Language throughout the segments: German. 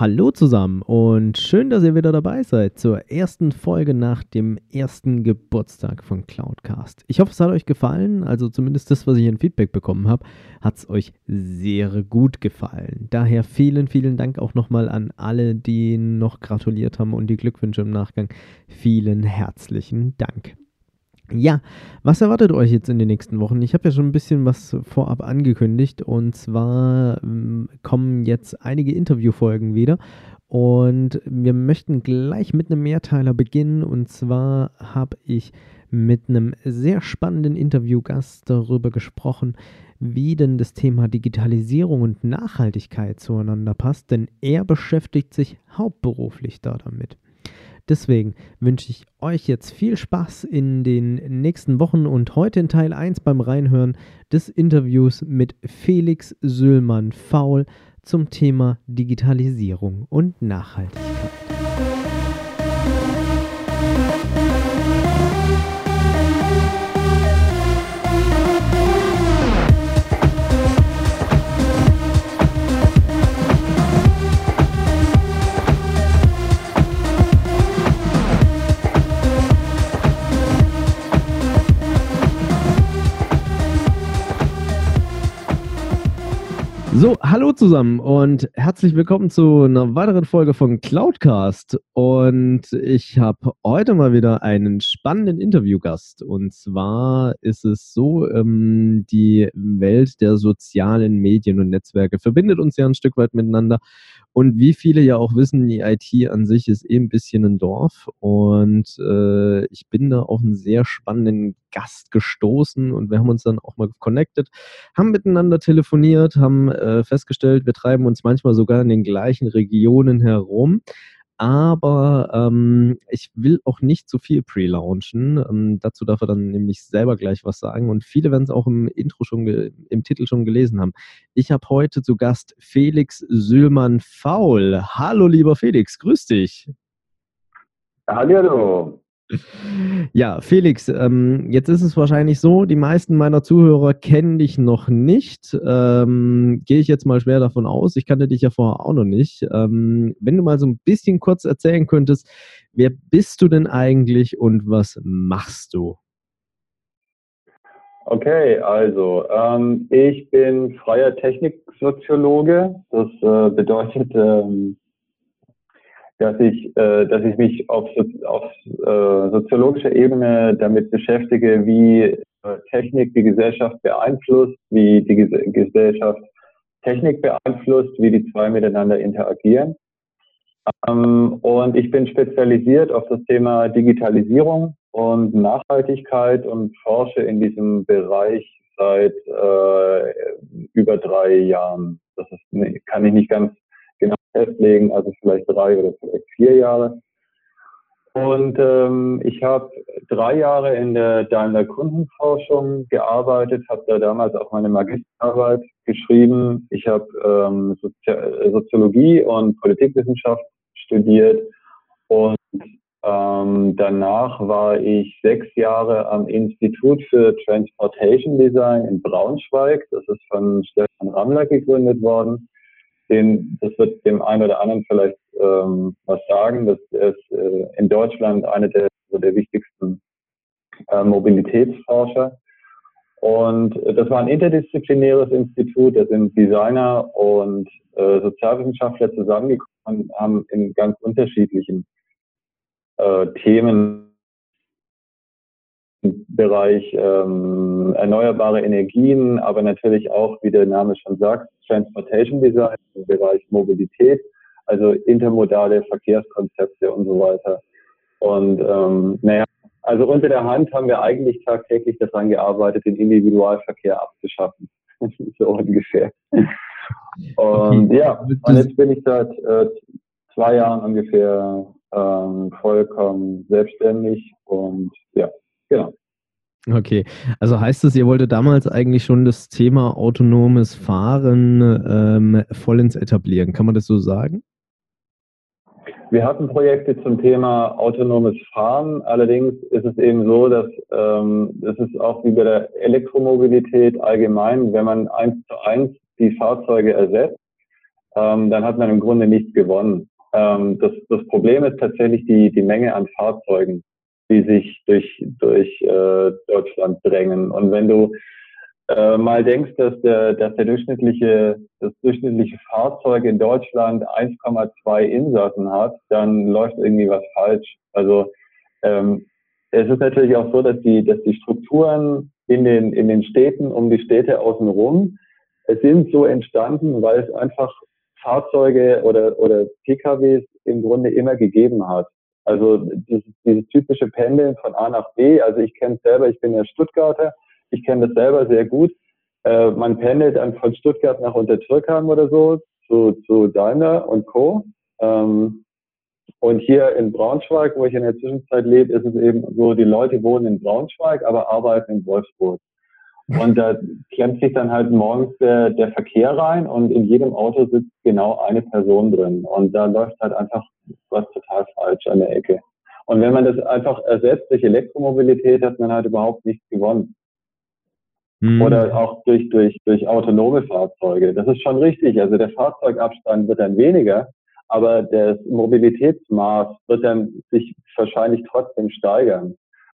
Hallo zusammen und schön, dass ihr wieder dabei seid zur ersten Folge nach dem ersten Geburtstag von Cloudcast. Ich hoffe, es hat euch gefallen, also zumindest das, was ich in Feedback bekommen habe, hat es euch sehr gut gefallen. Daher vielen, vielen Dank auch nochmal an alle, die noch gratuliert haben und die Glückwünsche im Nachgang. Vielen herzlichen Dank. Ja, was erwartet euch jetzt in den nächsten Wochen? Ich habe ja schon ein bisschen was vorab angekündigt und zwar ähm, kommen jetzt einige Interviewfolgen wieder und wir möchten gleich mit einem Mehrteiler beginnen und zwar habe ich mit einem sehr spannenden Interviewgast darüber gesprochen, wie denn das Thema Digitalisierung und Nachhaltigkeit zueinander passt, denn er beschäftigt sich hauptberuflich da damit. Deswegen wünsche ich euch jetzt viel Spaß in den nächsten Wochen und heute in Teil 1 beim Reinhören des Interviews mit Felix Süllmann-Faul zum Thema Digitalisierung und Nachhaltigkeit. So, hallo zusammen und herzlich willkommen zu einer weiteren Folge von Cloudcast. Und ich habe heute mal wieder einen spannenden Interviewgast. Und zwar ist es so, ähm, die Welt der sozialen Medien und Netzwerke verbindet uns ja ein Stück weit miteinander. Und wie viele ja auch wissen, die IT an sich ist eben ein bisschen ein Dorf. Und äh, ich bin da auf einen sehr spannenden Gast gestoßen und wir haben uns dann auch mal connected, haben miteinander telefoniert, haben äh, festgestellt, wir treiben uns manchmal sogar in den gleichen Regionen herum aber ähm, ich will auch nicht zu viel pre-launchen. Ähm, dazu darf er dann nämlich selber gleich was sagen und viele werden es auch im Intro schon, im Titel schon gelesen haben. Ich habe heute zu Gast Felix Süllmann-Faul. Hallo lieber Felix, grüß dich. Hallo. Ja, Felix, ähm, jetzt ist es wahrscheinlich so, die meisten meiner Zuhörer kennen dich noch nicht. Ähm, Gehe ich jetzt mal schwer davon aus. Ich kannte dich ja vorher auch noch nicht. Ähm, wenn du mal so ein bisschen kurz erzählen könntest, wer bist du denn eigentlich und was machst du? Okay, also ähm, ich bin freier Techniksoziologe. Das äh, bedeutet, ähm, dass ich, äh, dass ich mich auf, auf äh, soziologischer Ebene damit beschäftige, wie äh, Technik die Gesellschaft beeinflusst, wie die Ges Gesellschaft Technik beeinflusst, wie die zwei miteinander interagieren. Ähm, und ich bin spezialisiert auf das Thema Digitalisierung und Nachhaltigkeit und forsche in diesem Bereich seit äh, über drei Jahren. Das ist, kann ich nicht ganz genau festlegen, also vielleicht drei oder vielleicht vier Jahre. Und ähm, ich habe drei Jahre in der Daimler Kundenforschung gearbeitet, habe da damals auch meine Magisterarbeit geschrieben. Ich habe ähm, Sozi Soziologie und Politikwissenschaft studiert und ähm, danach war ich sechs Jahre am Institut für Transportation Design in Braunschweig. Das ist von Stefan Rammler gegründet worden den, das wird dem einen oder anderen vielleicht ähm, was sagen. Das ist äh, in Deutschland eine der, der wichtigsten äh, Mobilitätsforscher. Und äh, das war ein interdisziplinäres Institut, da sind Designer und äh, Sozialwissenschaftler zusammengekommen und haben in ganz unterschiedlichen äh, Themen Bereich ähm, erneuerbare Energien, aber natürlich auch, wie der Name schon sagt, Transportation Design im Bereich Mobilität, also intermodale Verkehrskonzepte und so weiter. Und ähm, naja, also unter der Hand haben wir eigentlich tagtäglich daran gearbeitet, den Individualverkehr abzuschaffen. so ungefähr. Und okay. ja, und jetzt bin ich seit äh, zwei Jahren ungefähr ähm, vollkommen selbstständig und ja, genau. Okay, also heißt es, ihr wolltet damals eigentlich schon das Thema autonomes Fahren ähm, vollends etablieren, kann man das so sagen? Wir hatten Projekte zum Thema autonomes Fahren. Allerdings ist es eben so, dass ähm, das ist auch wie bei der Elektromobilität allgemein, wenn man eins zu eins die Fahrzeuge ersetzt, ähm, dann hat man im Grunde nichts gewonnen. Ähm, das, das Problem ist tatsächlich die, die Menge an Fahrzeugen, die sich durch, durch äh, Deutschland drängen. Und wenn du äh, mal denkst, dass der, dass der durchschnittliche, das durchschnittliche Fahrzeug in Deutschland 1,2 Insassen hat, dann läuft irgendwie was falsch. Also ähm, es ist natürlich auch so, dass die, dass die Strukturen in den, in den Städten um die Städte außenrum es sind so entstanden, weil es einfach Fahrzeuge oder, oder PKWs im Grunde immer gegeben hat. Also dieses, dieses typische Pendeln von A nach B, also ich kenne es selber, ich bin ja Stuttgarter, ich kenne das selber sehr gut. Äh, man pendelt dann von Stuttgart nach Untertürkheim oder so zu, zu Daimler und Co. Ähm, und hier in Braunschweig, wo ich in der Zwischenzeit lebe, ist es eben so, die Leute wohnen in Braunschweig, aber arbeiten in Wolfsburg. Und da klemmt sich dann halt morgens der, der Verkehr rein und in jedem Auto sitzt genau eine Person drin. Und da läuft halt einfach was total falsch an der Ecke. Und wenn man das einfach ersetzt durch Elektromobilität, hat man halt überhaupt nichts gewonnen. Mhm. Oder auch durch, durch, durch autonome Fahrzeuge. Das ist schon richtig. Also der Fahrzeugabstand wird dann weniger, aber das Mobilitätsmaß wird dann sich wahrscheinlich trotzdem steigern.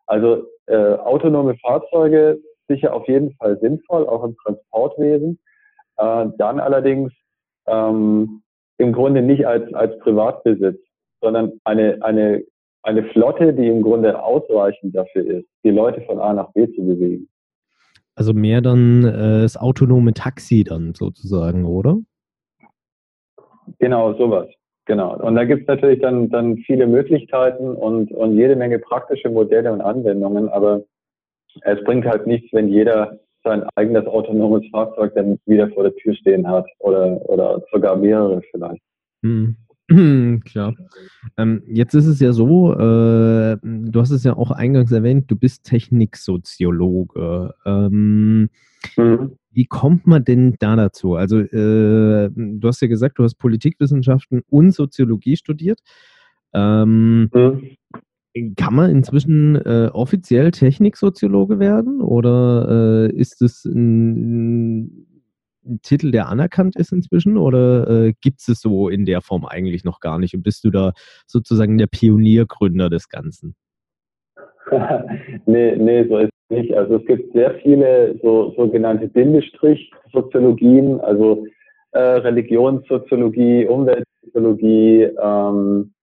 Also äh, autonome Fahrzeuge sicher auf jeden Fall sinnvoll, auch im Transportwesen. Äh, dann allerdings ähm, im Grunde nicht als, als Privatbesitz, sondern eine, eine, eine Flotte, die im Grunde ausreichend dafür ist, die Leute von A nach B zu bewegen. Also mehr dann äh, das autonome Taxi dann sozusagen, oder? Genau, sowas. Genau. Und da gibt es natürlich dann, dann viele Möglichkeiten und, und jede Menge praktische Modelle und Anwendungen, aber es bringt halt nichts, wenn jeder sein eigenes autonomes Fahrzeug dann wieder vor der Tür stehen hat oder, oder sogar mehrere vielleicht. Hm. Klar. Ähm, jetzt ist es ja so, äh, du hast es ja auch eingangs erwähnt, du bist Techniksoziologe. Ähm, mhm. Wie kommt man denn da dazu? Also, äh, du hast ja gesagt, du hast Politikwissenschaften und Soziologie studiert. Ähm, mhm. Kann man inzwischen äh, offiziell Techniksoziologe werden oder äh, ist es ein, ein, Titel, der anerkannt ist inzwischen oder äh, gibt es so in der Form eigentlich noch gar nicht und bist du da sozusagen der Pioniergründer des Ganzen? nee, nee, so ist es nicht. Also es gibt sehr viele so sogenannte Bindestrich-Soziologien, also äh, Religionssoziologie, Umweltsoziologie, ähm,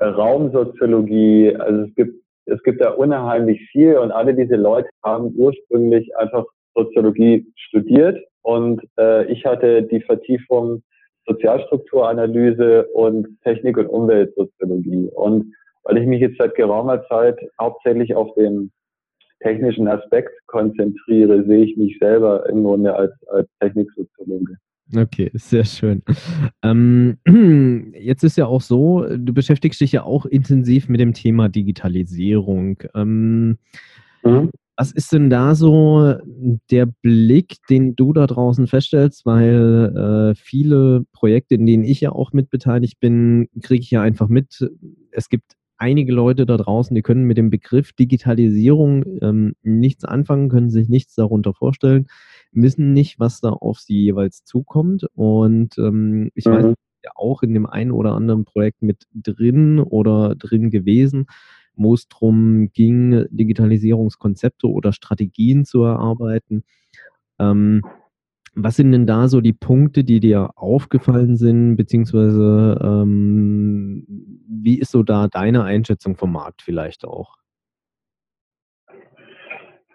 Raumsoziologie, also es gibt, es gibt da unheimlich viel und alle diese Leute haben ursprünglich einfach Soziologie studiert und äh, ich hatte die Vertiefung Sozialstrukturanalyse und Technik- und Umweltsoziologie. Und weil ich mich jetzt seit geraumer Zeit hauptsächlich auf den technischen Aspekt konzentriere, sehe ich mich selber im Grunde als, als Techniksoziologe. Okay, sehr schön. Ähm, jetzt ist ja auch so, du beschäftigst dich ja auch intensiv mit dem Thema Digitalisierung. Ähm, mhm. Was ist denn da so der Blick, den du da draußen feststellst? Weil äh, viele Projekte, in denen ich ja auch mitbeteiligt bin, kriege ich ja einfach mit. Es gibt einige Leute da draußen, die können mit dem Begriff Digitalisierung ähm, nichts anfangen, können sich nichts darunter vorstellen, wissen nicht, was da auf sie jeweils zukommt. Und ähm, ich mhm. weiß ja auch in dem einen oder anderen Projekt mit drin oder drin gewesen, wo es darum ging, Digitalisierungskonzepte oder Strategien zu erarbeiten. Ähm, was sind denn da so die Punkte, die dir aufgefallen sind, beziehungsweise ähm, wie ist so da deine Einschätzung vom Markt vielleicht auch?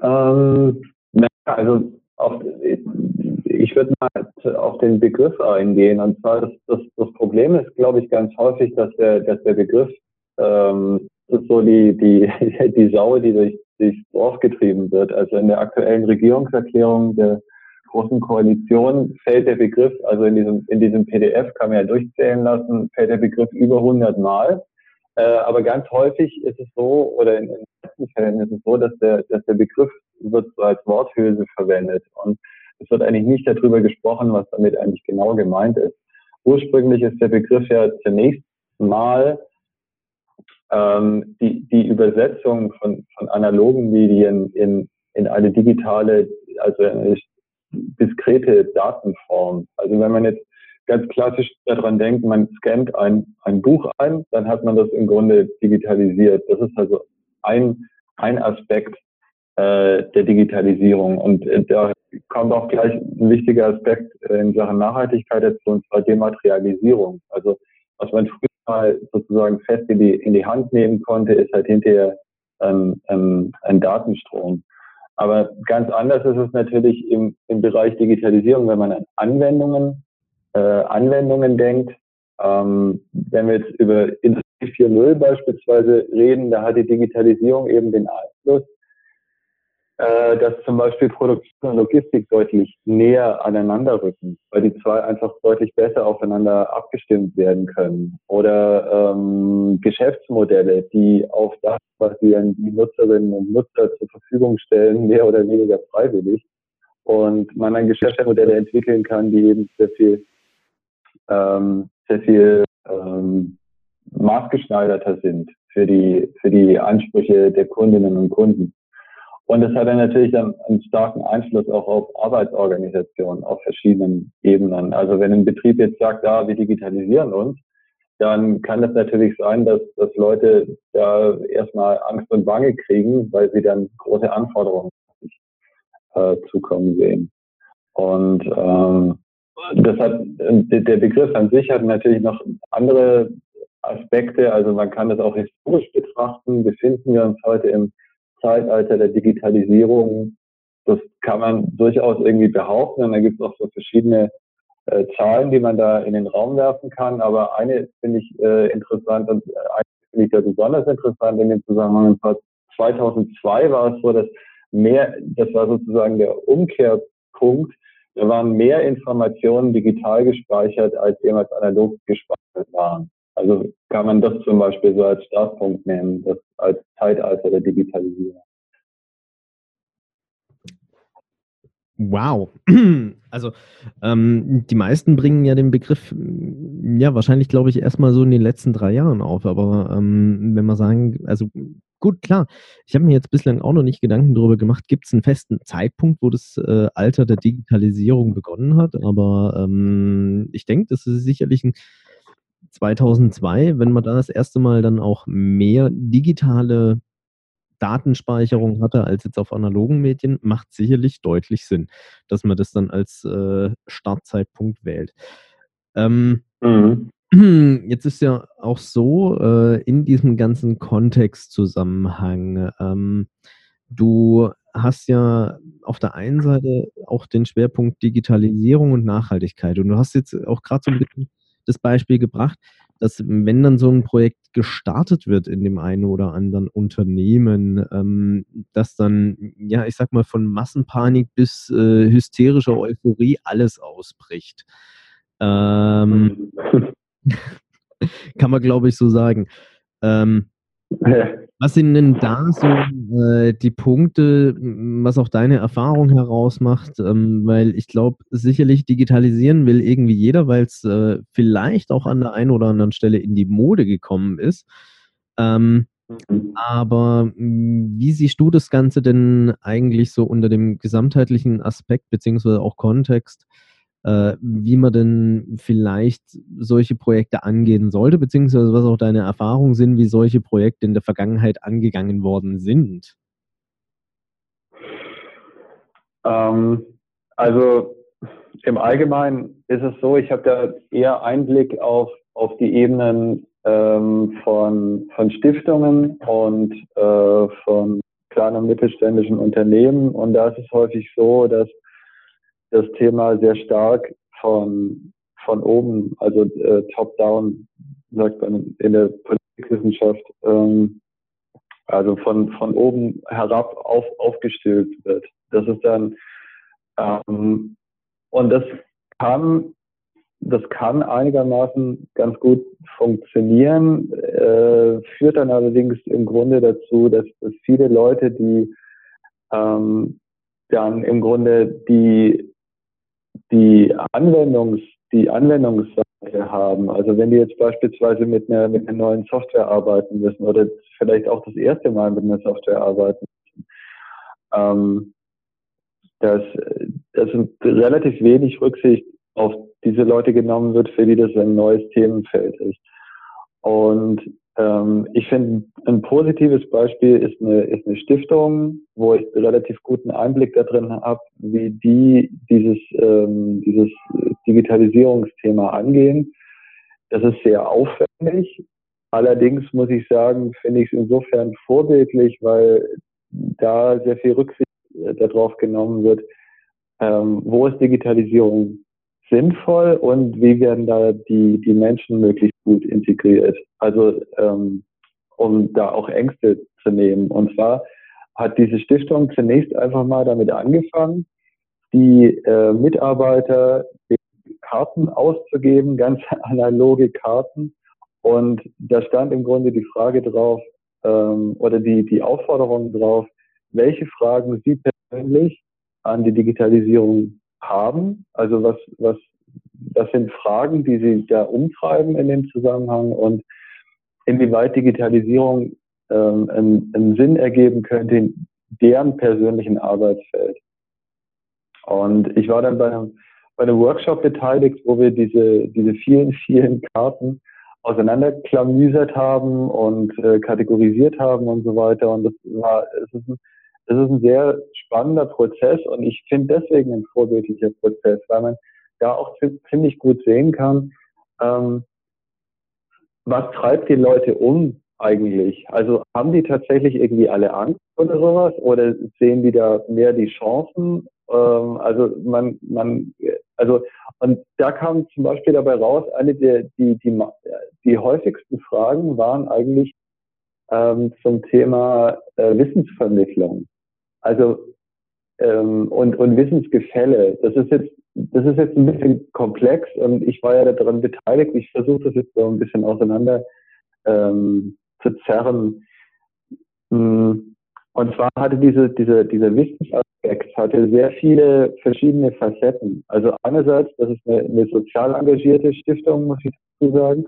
Ähm, also auf, ich würde mal auf den Begriff eingehen. Und zwar das, das, das Problem ist, glaube ich, ganz häufig, dass der, dass der Begriff ähm, so die, die, die Sau, die durch, durchs Dorf getrieben wird. Also in der aktuellen Regierungserklärung der großen Koalition fällt der Begriff, also in diesem, in diesem PDF kann man ja durchzählen lassen, fällt der Begriff über 100 Mal. Äh, aber ganz häufig ist es so, oder in, in meisten Fällen ist es so, dass der, dass der Begriff wird so als Worthülse verwendet. Und es wird eigentlich nicht darüber gesprochen, was damit eigentlich genau gemeint ist. Ursprünglich ist der Begriff ja zunächst mal ähm, die, die Übersetzung von, von analogen Medien in, in eine digitale, also eine diskrete Datenform. Also wenn man jetzt ganz klassisch daran denkt, man scannt ein, ein Buch ein, dann hat man das im Grunde digitalisiert. Das ist also ein, ein Aspekt äh, der Digitalisierung. Und äh, da kommt auch gleich ein wichtiger Aspekt äh, in Sachen Nachhaltigkeit dazu, und zwar Dematerialisierung. Also was man früher mal sozusagen fest in die, in die Hand nehmen konnte, ist halt hinterher ähm, ähm, ein Datenstrom. Aber ganz anders ist es natürlich im, im Bereich Digitalisierung, wenn man an Anwendungen, äh, Anwendungen denkt. Ähm, wenn wir jetzt über Industrie 4.0 beispielsweise reden, da hat die Digitalisierung eben den Einfluss, äh, dass zum Beispiel Produktion und Logistik deutlich näher aneinander rücken, weil die zwei einfach deutlich besser aufeinander abgestimmt werden können. Oder ähm, Geschäftsmodelle, die auf das basieren, die Nutzerinnen und Nutzer zur Verfügung stellen, mehr oder weniger freiwillig. Und man dann Geschäftsmodelle entwickeln kann, die eben sehr viel, ähm, sehr viel ähm, maßgeschneiderter sind für die, für die Ansprüche der Kundinnen und Kunden. Und das hat dann natürlich dann einen starken Einfluss auch auf Arbeitsorganisationen auf verschiedenen Ebenen. Also wenn ein Betrieb jetzt sagt, ja, wir digitalisieren uns, dann kann es natürlich sein, dass, dass Leute da erstmal Angst und Bange kriegen, weil sie dann große Anforderungen äh, zukommen sehen. Und ähm, das hat der Begriff an sich hat natürlich noch andere Aspekte. Also man kann das auch historisch betrachten. Befinden wir uns heute im Zeitalter der Digitalisierung. Das kann man durchaus irgendwie behaupten. Und da gibt es auch so verschiedene äh, Zahlen, die man da in den Raum werfen kann. Aber eine finde ich äh, interessant und äh, eine finde ich ja besonders interessant in dem Zusammenhang. 2002 war es so, dass mehr, das war sozusagen der Umkehrpunkt. Da waren mehr Informationen digital gespeichert, als jemals analog gespeichert waren. Also kann man das zum Beispiel so als Startpunkt nehmen, das als Zeitalter der Digitalisierung. Wow. Also ähm, die meisten bringen ja den Begriff, ja, wahrscheinlich glaube ich erstmal so in den letzten drei Jahren auf. Aber ähm, wenn wir sagen, also gut, klar, ich habe mir jetzt bislang auch noch nicht Gedanken darüber gemacht, gibt es einen festen Zeitpunkt, wo das äh, Alter der Digitalisierung begonnen hat. Aber ähm, ich denke, das ist sicherlich ein 2002, wenn man da das erste Mal dann auch mehr digitale Datenspeicherung hatte als jetzt auf analogen Medien, macht sicherlich deutlich Sinn, dass man das dann als äh, Startzeitpunkt wählt. Ähm, mhm. Jetzt ist ja auch so, äh, in diesem ganzen Kontextzusammenhang, ähm, du hast ja auf der einen Seite auch den Schwerpunkt Digitalisierung und Nachhaltigkeit. Und du hast jetzt auch gerade so ein bisschen das Beispiel gebracht, dass wenn dann so ein Projekt gestartet wird in dem einen oder anderen Unternehmen, ähm, dass dann, ja, ich sag mal, von Massenpanik bis äh, hysterischer Euphorie alles ausbricht. Ähm, kann man, glaube ich, so sagen. Ähm, was sind denn da so äh, die Punkte, was auch deine Erfahrung herausmacht? Ähm, weil ich glaube, sicherlich digitalisieren will irgendwie jeder, weil es äh, vielleicht auch an der einen oder anderen Stelle in die Mode gekommen ist. Ähm, aber wie siehst du das Ganze denn eigentlich so unter dem gesamtheitlichen Aspekt beziehungsweise auch Kontext? Äh, wie man denn vielleicht solche Projekte angehen sollte, beziehungsweise was auch deine Erfahrungen sind, wie solche Projekte in der Vergangenheit angegangen worden sind? Ähm, also im Allgemeinen ist es so, ich habe da eher Einblick auf, auf die Ebenen ähm, von, von Stiftungen und äh, von kleinen und mittelständischen Unternehmen. Und da ist es häufig so, dass das Thema sehr stark von, von oben, also äh, top-down, sagt man in der Politikwissenschaft, ähm, also von, von oben herab auf, aufgestülpt wird. Das ist dann ähm, und das kann, das kann einigermaßen ganz gut funktionieren, äh, führt dann allerdings im Grunde dazu, dass, dass viele Leute, die ähm, dann im Grunde die, die Anwendungs, die Anwendungsseite haben. Also wenn die jetzt beispielsweise mit einer, mit einer neuen Software arbeiten müssen oder vielleicht auch das erste Mal mit einer Software arbeiten müssen, ähm, dass, dass relativ wenig Rücksicht auf diese Leute genommen wird, für die das ein neues Themenfeld ist. Und ähm, ich finde, ein positives Beispiel ist eine, ist eine Stiftung, wo ich relativ guten Einblick da drin habe, wie die dieses, ähm, dieses Digitalisierungsthema angehen. Das ist sehr aufwendig. Allerdings muss ich sagen, finde ich es insofern vorbildlich, weil da sehr viel Rücksicht äh, darauf genommen wird, ähm, wo ist Digitalisierung sinnvoll und wie werden da die, die Menschen möglichst gut integriert. Also ähm, um da auch Ängste zu nehmen. Und zwar hat diese Stiftung zunächst einfach mal damit angefangen, die äh, Mitarbeiter Karten auszugeben, ganz analoge Karten. Und da stand im Grunde die Frage drauf, ähm, oder die, die Aufforderung drauf, welche Fragen Sie persönlich an die Digitalisierung haben. Also was, was, das sind Fragen, die Sie da umtreiben in dem Zusammenhang und inwieweit Digitalisierung ähm, einen, einen Sinn ergeben könnte in deren persönlichen Arbeitsfeld. Und ich war dann bei einem, bei einem Workshop beteiligt, wo wir diese, diese vielen, vielen Karten auseinanderklamüsert haben und äh, kategorisiert haben und so weiter. Und das war, es ist ein, es ist ein sehr spannender Prozess und ich finde deswegen ein vorbildlicher Prozess, weil man da auch ziemlich gut sehen kann, ähm, was treibt die Leute um eigentlich? Also haben die tatsächlich irgendwie alle Angst oder sowas oder sehen die da mehr die Chancen? Ähm, also man, man, also und da kam zum Beispiel dabei raus, eine der die die die häufigsten Fragen waren eigentlich ähm, zum Thema äh, Wissensvermittlung. Also ähm, und, und Wissensgefälle. Das ist jetzt das ist jetzt ein bisschen komplex und ich war ja daran beteiligt. Ich versuche das jetzt so ein bisschen auseinander ähm, zu zerren. Mm, und zwar hatte diese, diese, dieser Wissensaspekt hatte sehr viele verschiedene Facetten. Also einerseits, das ist eine, eine sozial engagierte Stiftung, muss ich dazu sagen.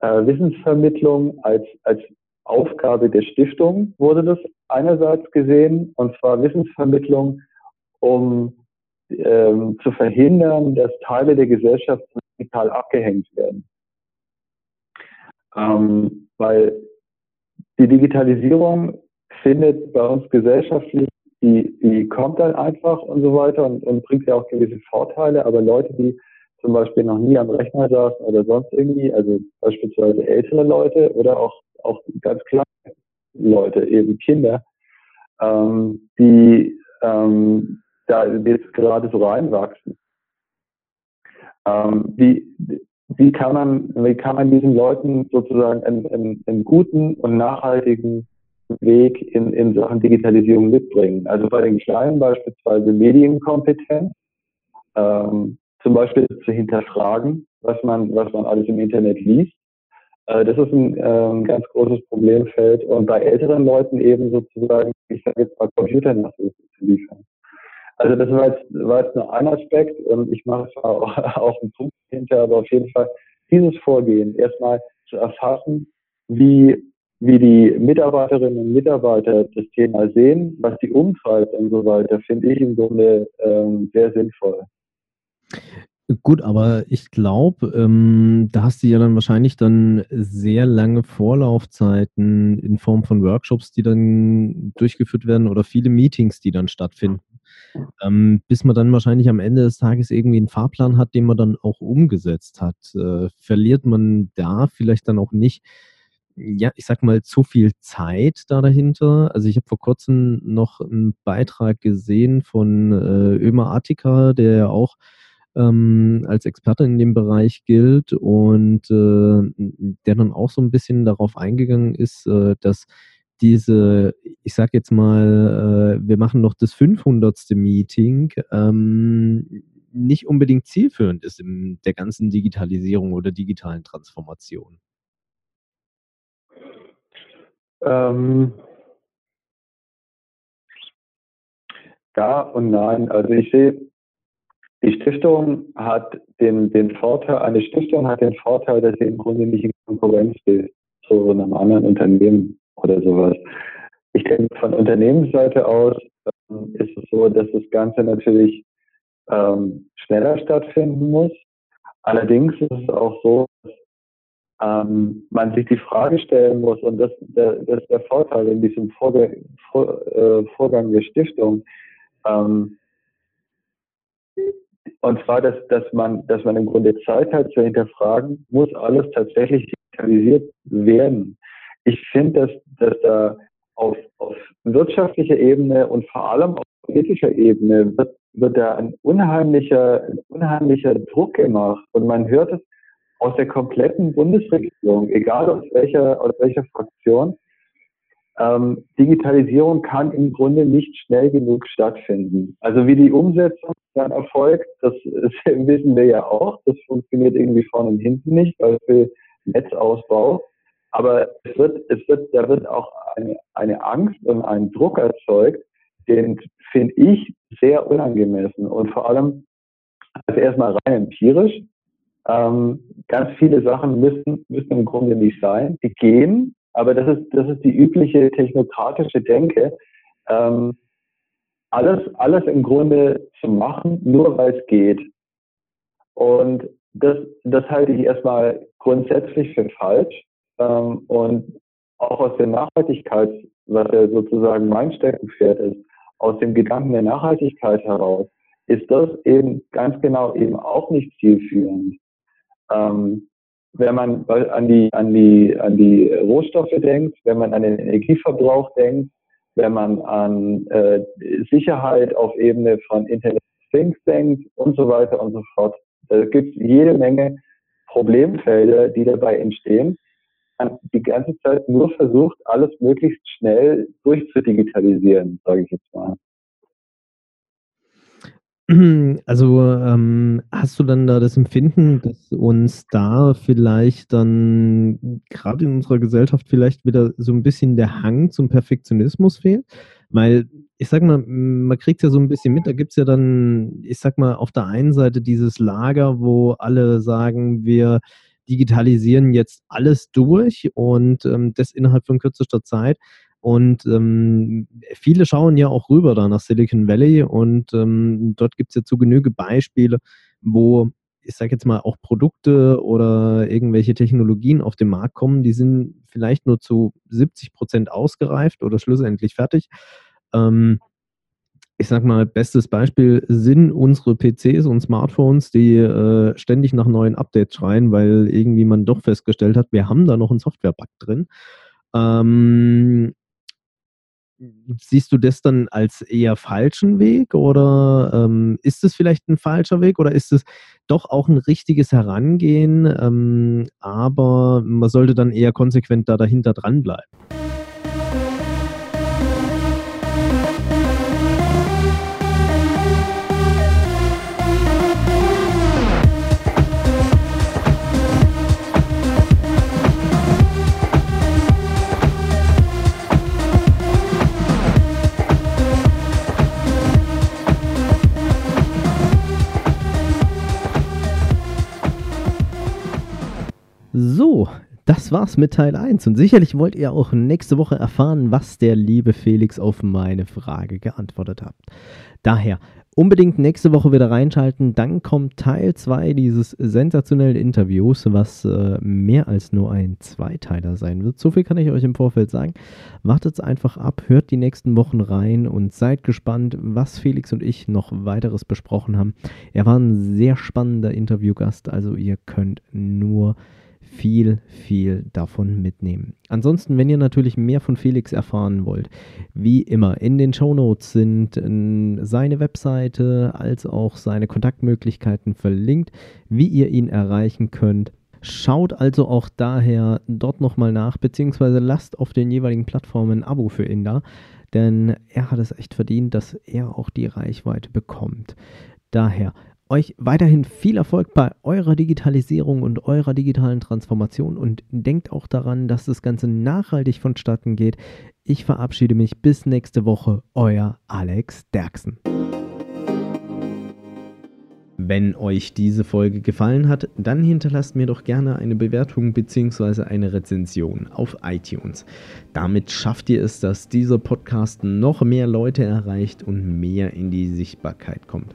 Äh, Wissensvermittlung als, als Aufgabe der Stiftung wurde das einerseits gesehen, und zwar Wissensvermittlung, um ähm, zu verhindern, dass Teile der Gesellschaft digital abgehängt werden. Ähm, weil die Digitalisierung findet bei uns gesellschaftlich, die, die kommt dann einfach und so weiter und, und bringt ja auch gewisse Vorteile, aber Leute, die zum Beispiel noch nie am Rechner saßen oder sonst irgendwie, also beispielsweise ältere Leute oder auch, auch ganz kleine Leute, eben Kinder, ähm, die ähm, da jetzt gerade so reinwachsen. Ähm, wie, wie, kann man, wie kann man diesen Leuten sozusagen einen, einen, einen guten und nachhaltigen Weg in, in Sachen Digitalisierung mitbringen? Also bei den Kleinen beispielsweise Medienkompetenz, ähm, zum Beispiel zu hinterfragen, was man, was man alles im Internet liest. Äh, das ist ein äh, ganz großes Problemfeld. Und bei älteren Leuten eben sozusagen, ich sage jetzt mal, Computernachhilfe zu liefern. Also das war jetzt, war jetzt nur ein Aspekt und ich mache es auch, auch einen Punkt hinter, aber auf jeden Fall dieses Vorgehen erstmal zu erfassen, wie, wie die Mitarbeiterinnen und Mitarbeiter das Thema sehen, was die umtreibt und so weiter, finde ich im Grunde ähm, sehr sinnvoll. Gut, aber ich glaube, ähm, da hast du ja dann wahrscheinlich dann sehr lange Vorlaufzeiten in Form von Workshops, die dann durchgeführt werden oder viele Meetings, die dann stattfinden ähm, bis man dann wahrscheinlich am Ende des Tages irgendwie einen Fahrplan hat, den man dann auch umgesetzt hat. Äh, verliert man da vielleicht dann auch nicht, ja, ich sag mal, zu viel Zeit da dahinter? Also ich habe vor kurzem noch einen Beitrag gesehen von äh, Ömer Attika, der ja auch ähm, als Experte in dem Bereich gilt und äh, der dann auch so ein bisschen darauf eingegangen ist, äh, dass diese, ich sag jetzt mal, äh, wir machen noch das 500. Meeting, ähm, nicht unbedingt zielführend ist in der ganzen Digitalisierung oder digitalen Transformation? Ähm, ja und nein. Also ich sehe, die Stiftung hat den, den Vorteil, eine Stiftung hat den Vorteil, dass sie im Grunde nicht in Konkurrenz steht zu einem anderen Unternehmen oder sowas. Ich denke, von Unternehmensseite aus ähm, ist es so, dass das Ganze natürlich ähm, schneller stattfinden muss. Allerdings ist es auch so, dass ähm, man sich die Frage stellen muss, und das, der, das ist der Vorteil in diesem Vorge Vor äh, Vorgang der Stiftung, ähm, und zwar, dass, dass, man, dass man im Grunde Zeit hat zu hinterfragen, muss alles tatsächlich digitalisiert werden. Ich finde, dass, dass da auf, auf wirtschaftlicher Ebene und vor allem auf politischer Ebene wird, wird da ein unheimlicher, ein unheimlicher Druck gemacht. Und man hört es aus der kompletten Bundesregierung, egal aus welcher, aus welcher Fraktion, ähm, Digitalisierung kann im Grunde nicht schnell genug stattfinden. Also wie die Umsetzung dann erfolgt, das, das wissen wir ja auch. Das funktioniert irgendwie vorne und hinten nicht, weil für Netzausbau. Aber es wird, es wird, da wird auch eine, eine Angst und ein Druck erzeugt, den finde ich sehr unangemessen und vor allem also erstmal rein empirisch. Ähm, ganz viele Sachen müssen, müssen im Grunde nicht sein. Die gehen, aber das ist, das ist die übliche technokratische Denke. Ähm, alles, alles im Grunde zu machen, nur weil es geht. Und das, das halte ich erstmal grundsätzlich für falsch. Ähm, und auch aus der Nachhaltigkeit, was ja sozusagen mein Steckenpferd ist, aus dem Gedanken der Nachhaltigkeit heraus, ist das eben ganz genau eben auch nicht zielführend. Ähm, wenn man an die, an die, an die Rohstoffe denkt, wenn man an den Energieverbrauch denkt, wenn man an äh, Sicherheit auf Ebene von Internet Things denkt und so weiter und so fort. Da gibt es jede Menge Problemfelder, die dabei entstehen. Man die ganze Zeit nur versucht, alles möglichst schnell durchzudigitalisieren, sage ich jetzt mal. Also ähm, hast du dann da das Empfinden, dass uns da vielleicht dann gerade in unserer Gesellschaft vielleicht wieder so ein bisschen der Hang zum Perfektionismus fehlt? Weil ich sag mal, man kriegt ja so ein bisschen mit, da gibt es ja dann, ich sag mal, auf der einen Seite dieses Lager, wo alle sagen, wir digitalisieren jetzt alles durch und ähm, das innerhalb von kürzester Zeit. Und ähm, viele schauen ja auch rüber da nach Silicon Valley und ähm, dort gibt es ja zu Genüge Beispiele, wo ich sage jetzt mal auch Produkte oder irgendwelche Technologien auf den Markt kommen, die sind vielleicht nur zu 70 Prozent ausgereift oder schlussendlich fertig. Ähm, ich sag mal, bestes Beispiel sind unsere PCs und Smartphones, die äh, ständig nach neuen Updates schreien, weil irgendwie man doch festgestellt hat, wir haben da noch einen Software-Bug drin. Ähm, siehst du das dann als eher falschen Weg oder ähm, ist es vielleicht ein falscher Weg oder ist es doch auch ein richtiges Herangehen, ähm, aber man sollte dann eher konsequent da dahinter dranbleiben? Das war's mit Teil 1 und sicherlich wollt ihr auch nächste Woche erfahren, was der liebe Felix auf meine Frage geantwortet hat. Daher unbedingt nächste Woche wieder reinschalten, dann kommt Teil 2 dieses sensationellen Interviews, was äh, mehr als nur ein Zweiteiler sein wird. So viel kann ich euch im Vorfeld sagen. Wartet einfach ab, hört die nächsten Wochen rein und seid gespannt, was Felix und ich noch weiteres besprochen haben. Er war ein sehr spannender Interviewgast, also ihr könnt nur viel, viel davon mitnehmen. Ansonsten, wenn ihr natürlich mehr von Felix erfahren wollt, wie immer, in den Show Notes sind äh, seine Webseite als auch seine Kontaktmöglichkeiten verlinkt, wie ihr ihn erreichen könnt. Schaut also auch daher dort nochmal nach, beziehungsweise lasst auf den jeweiligen Plattformen ein Abo für ihn da, denn er hat es echt verdient, dass er auch die Reichweite bekommt. Daher Euch weiterhin viel Erfolg bei eurer Digitalisierung und eurer digitalen Transformation und denkt auch daran, dass das Ganze nachhaltig vonstatten geht. Ich verabschiede mich bis nächste Woche. Euer Alex Derksen. Wenn euch diese Folge gefallen hat, dann hinterlasst mir doch gerne eine Bewertung bzw. eine Rezension auf iTunes. Damit schafft ihr es, dass dieser Podcast noch mehr Leute erreicht und mehr in die Sichtbarkeit kommt.